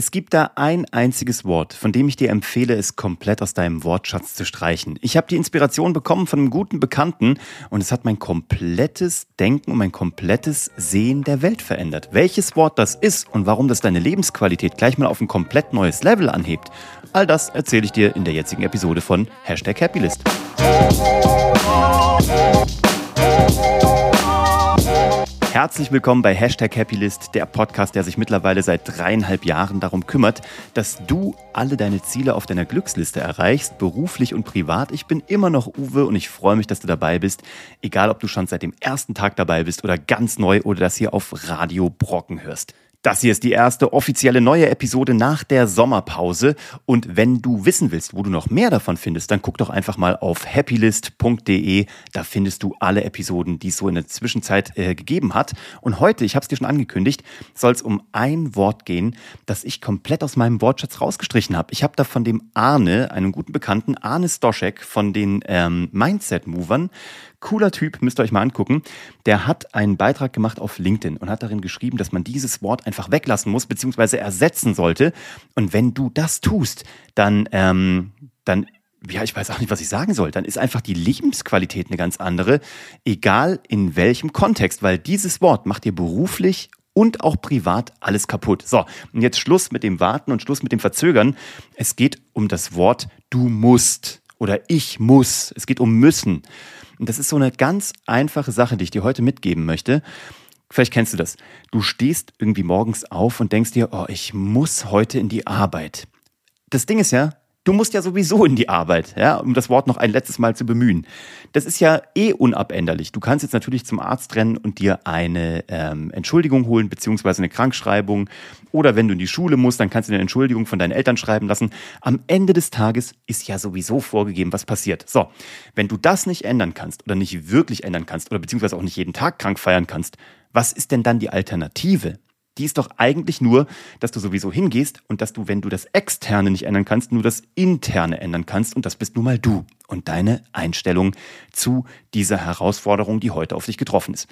Es gibt da ein einziges Wort, von dem ich dir empfehle, es komplett aus deinem Wortschatz zu streichen. Ich habe die Inspiration bekommen von einem guten Bekannten und es hat mein komplettes Denken und mein komplettes Sehen der Welt verändert. Welches Wort das ist und warum das deine Lebensqualität gleich mal auf ein komplett neues Level anhebt, all das erzähle ich dir in der jetzigen Episode von Hashtag Happylist. Herzlich willkommen bei Hashtag Happylist, der Podcast, der sich mittlerweile seit dreieinhalb Jahren darum kümmert, dass du alle deine Ziele auf deiner Glücksliste erreichst, beruflich und privat. Ich bin immer noch Uwe und ich freue mich, dass du dabei bist. Egal, ob du schon seit dem ersten Tag dabei bist oder ganz neu oder das hier auf Radio Brocken hörst. Das hier ist die erste offizielle neue Episode nach der Sommerpause. Und wenn du wissen willst, wo du noch mehr davon findest, dann guck doch einfach mal auf happylist.de. Da findest du alle Episoden, die es so in der Zwischenzeit äh, gegeben hat. Und heute, ich habe es dir schon angekündigt, soll es um ein Wort gehen, das ich komplett aus meinem Wortschatz rausgestrichen habe. Ich habe da von dem Arne, einem guten Bekannten, Arne Stoschek von den ähm, Mindset-Movern, Cooler Typ, müsst ihr euch mal angucken. Der hat einen Beitrag gemacht auf LinkedIn und hat darin geschrieben, dass man dieses Wort einfach weglassen muss, beziehungsweise ersetzen sollte. Und wenn du das tust, dann, ähm, dann ja, ich weiß auch nicht, was ich sagen soll. Dann ist einfach die Lebensqualität eine ganz andere, egal in welchem Kontext, weil dieses Wort macht dir beruflich und auch privat alles kaputt. So, und jetzt Schluss mit dem Warten und Schluss mit dem Verzögern. Es geht um das Wort du musst oder ich muss. Es geht um müssen. Und das ist so eine ganz einfache Sache, die ich dir heute mitgeben möchte. Vielleicht kennst du das. Du stehst irgendwie morgens auf und denkst dir, oh, ich muss heute in die Arbeit. Das Ding ist ja, Du musst ja sowieso in die Arbeit, ja, um das Wort noch ein letztes Mal zu bemühen. Das ist ja eh unabänderlich. Du kannst jetzt natürlich zum Arzt rennen und dir eine ähm, Entschuldigung holen, beziehungsweise eine Krankschreibung. Oder wenn du in die Schule musst, dann kannst du eine Entschuldigung von deinen Eltern schreiben lassen. Am Ende des Tages ist ja sowieso vorgegeben, was passiert. So, wenn du das nicht ändern kannst oder nicht wirklich ändern kannst oder beziehungsweise auch nicht jeden Tag krank feiern kannst, was ist denn dann die Alternative? Die ist doch eigentlich nur, dass du sowieso hingehst und dass du, wenn du das Externe nicht ändern kannst, nur das Interne ändern kannst. Und das bist nun mal du und deine Einstellung zu dieser Herausforderung, die heute auf dich getroffen ist.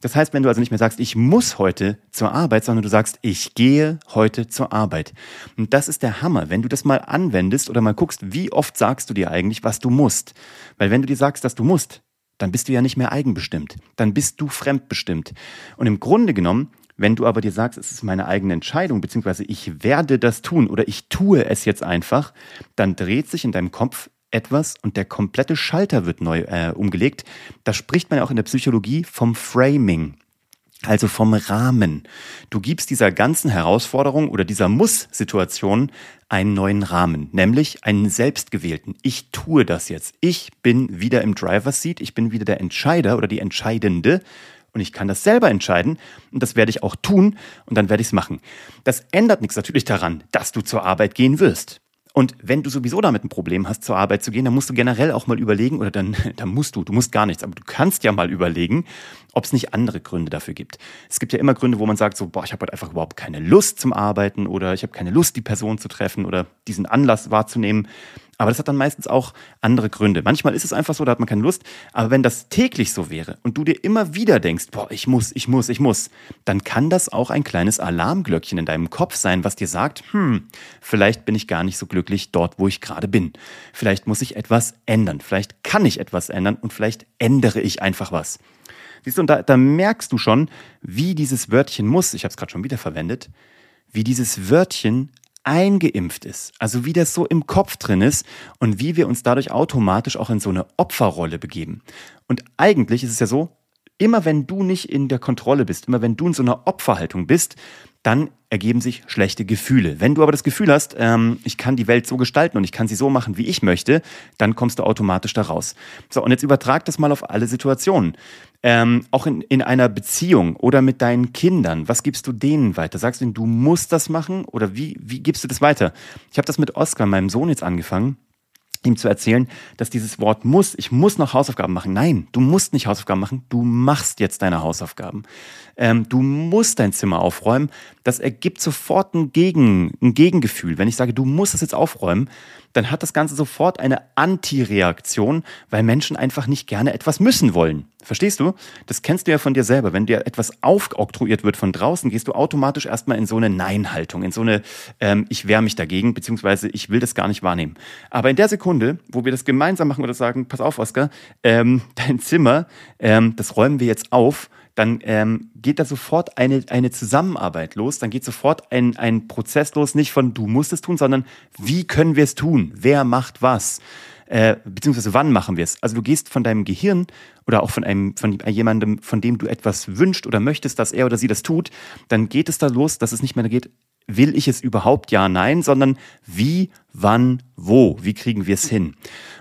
Das heißt, wenn du also nicht mehr sagst, ich muss heute zur Arbeit, sondern du sagst, ich gehe heute zur Arbeit. Und das ist der Hammer, wenn du das mal anwendest oder mal guckst, wie oft sagst du dir eigentlich, was du musst. Weil wenn du dir sagst, dass du musst, dann bist du ja nicht mehr eigenbestimmt. Dann bist du fremdbestimmt. Und im Grunde genommen wenn du aber dir sagst, es ist meine eigene Entscheidung, beziehungsweise ich werde das tun oder ich tue es jetzt einfach, dann dreht sich in deinem Kopf etwas und der komplette Schalter wird neu äh, umgelegt. Da spricht man ja auch in der Psychologie vom Framing. Also vom Rahmen. Du gibst dieser ganzen Herausforderung oder dieser Muss-Situation einen neuen Rahmen, nämlich einen selbstgewählten. Ich tue das jetzt. Ich bin wieder im Driver's Seat, ich bin wieder der Entscheider oder die Entscheidende und ich kann das selber entscheiden und das werde ich auch tun und dann werde ich es machen. Das ändert nichts natürlich daran, dass du zur Arbeit gehen wirst. Und wenn du sowieso damit ein Problem hast, zur Arbeit zu gehen, dann musst du generell auch mal überlegen, oder dann, dann musst du, du musst gar nichts, aber du kannst ja mal überlegen, ob es nicht andere Gründe dafür gibt. Es gibt ja immer Gründe, wo man sagt, so, boah, ich habe halt einfach überhaupt keine Lust zum Arbeiten oder ich habe keine Lust, die Person zu treffen oder diesen Anlass wahrzunehmen. Aber das hat dann meistens auch andere Gründe. Manchmal ist es einfach so, da hat man keine Lust. Aber wenn das täglich so wäre und du dir immer wieder denkst, boah, ich muss, ich muss, ich muss, dann kann das auch ein kleines Alarmglöckchen in deinem Kopf sein, was dir sagt, hm, vielleicht bin ich gar nicht so glücklich dort, wo ich gerade bin. Vielleicht muss ich etwas ändern. Vielleicht kann ich etwas ändern und vielleicht ändere ich einfach was. Siehst du, und da, da merkst du schon, wie dieses Wörtchen muss, ich habe es gerade schon wieder verwendet, wie dieses Wörtchen eingeimpft ist, also wie das so im Kopf drin ist und wie wir uns dadurch automatisch auch in so eine Opferrolle begeben. Und eigentlich ist es ja so, immer wenn du nicht in der Kontrolle bist, immer wenn du in so einer Opferhaltung bist, dann ergeben sich schlechte Gefühle. Wenn du aber das Gefühl hast, ähm, ich kann die Welt so gestalten und ich kann sie so machen, wie ich möchte, dann kommst du automatisch da raus. So, und jetzt übertrag das mal auf alle Situationen. Ähm, auch in, in einer Beziehung oder mit deinen Kindern. Was gibst du denen weiter? Sagst du ihnen, du musst das machen oder wie, wie gibst du das weiter? Ich habe das mit Oskar, meinem Sohn, jetzt angefangen ihm zu erzählen, dass dieses Wort muss, ich muss noch Hausaufgaben machen. Nein, du musst nicht Hausaufgaben machen, du machst jetzt deine Hausaufgaben. Ähm, du musst dein Zimmer aufräumen. Das ergibt sofort ein, Gegen, ein Gegengefühl. Wenn ich sage, du musst es jetzt aufräumen, dann hat das Ganze sofort eine Antireaktion, weil Menschen einfach nicht gerne etwas müssen wollen. Verstehst du? Das kennst du ja von dir selber. Wenn dir etwas aufoktroyiert wird von draußen, gehst du automatisch erstmal in so eine Nein-Haltung, in so eine ähm, Ich wehre mich dagegen, beziehungsweise ich will das gar nicht wahrnehmen. Aber in der Sekunde, wo wir das gemeinsam machen oder sagen, pass auf, Oskar, ähm, dein Zimmer, ähm, das räumen wir jetzt auf, dann ähm, geht da sofort eine, eine Zusammenarbeit los, dann geht sofort ein, ein Prozess los, nicht von du musst es tun, sondern wie können wir es tun? Wer macht was? Äh, beziehungsweise wann machen wir es? Also du gehst von deinem Gehirn oder auch von einem, von jemandem, von dem du etwas wünscht oder möchtest, dass er oder sie das tut, dann geht es da los, dass es nicht mehr geht, will ich es überhaupt ja, nein, sondern wie, wann, wo, wie kriegen wir es hin?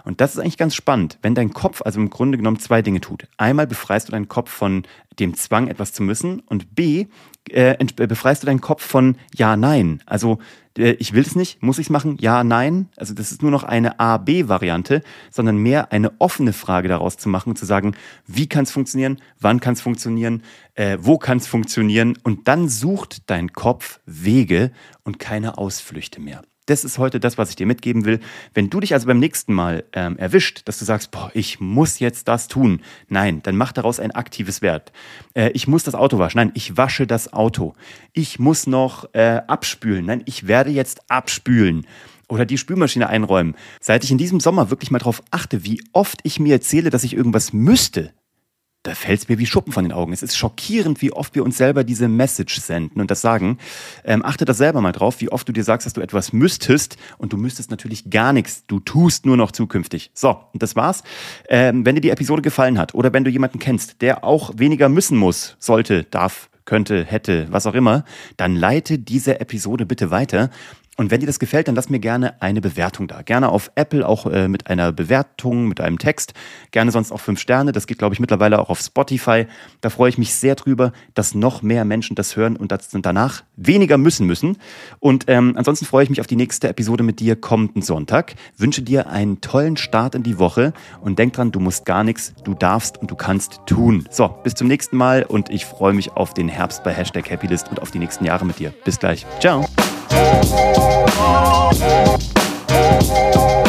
Und das ist eigentlich ganz spannend, wenn dein Kopf also im Grunde genommen zwei Dinge tut. Einmal befreist du deinen Kopf von dem Zwang, etwas zu müssen und B, äh, äh befreist du deinen Kopf von ja, nein. Also äh, ich will es nicht, muss ich es machen? Ja, nein. Also das ist nur noch eine A-B-Variante, sondern mehr eine offene Frage daraus zu machen zu sagen, wie kann es funktionieren, wann kann es funktionieren, äh, wo kann es funktionieren und dann sucht dein Kopf Wege und keine Ausflüchte mehr. Das ist heute das, was ich dir mitgeben will. Wenn du dich also beim nächsten Mal ähm, erwischt, dass du sagst, boah, ich muss jetzt das tun. Nein, dann mach daraus ein aktives Wert. Äh, ich muss das Auto waschen. Nein, ich wasche das Auto. Ich muss noch äh, abspülen. Nein, ich werde jetzt abspülen oder die Spülmaschine einräumen. Seit ich in diesem Sommer wirklich mal darauf achte, wie oft ich mir erzähle, dass ich irgendwas müsste, da fällt es mir wie Schuppen von den Augen. Es ist schockierend, wie oft wir uns selber diese Message senden und das sagen. Ähm, achte das selber mal drauf, wie oft du dir sagst, dass du etwas müsstest und du müsstest natürlich gar nichts. Du tust nur noch zukünftig. So, und das war's. Ähm, wenn dir die Episode gefallen hat oder wenn du jemanden kennst, der auch weniger müssen muss, sollte, darf, könnte, hätte, was auch immer, dann leite diese Episode bitte weiter und wenn dir das gefällt, dann lass mir gerne eine Bewertung da. Gerne auf Apple auch äh, mit einer Bewertung, mit einem Text. Gerne sonst auch fünf Sterne. Das geht, glaube ich, mittlerweile auch auf Spotify. Da freue ich mich sehr drüber, dass noch mehr Menschen das hören und das danach weniger müssen müssen. Und ähm, ansonsten freue ich mich auf die nächste Episode mit dir kommenden Sonntag. Wünsche dir einen tollen Start in die Woche und denk dran, du musst gar nichts, du darfst und du kannst tun. So, bis zum nächsten Mal und ich freue mich auf den Herbst bei Hashtag Happylist und auf die nächsten Jahre mit dir. Bis gleich. Ciao. Thank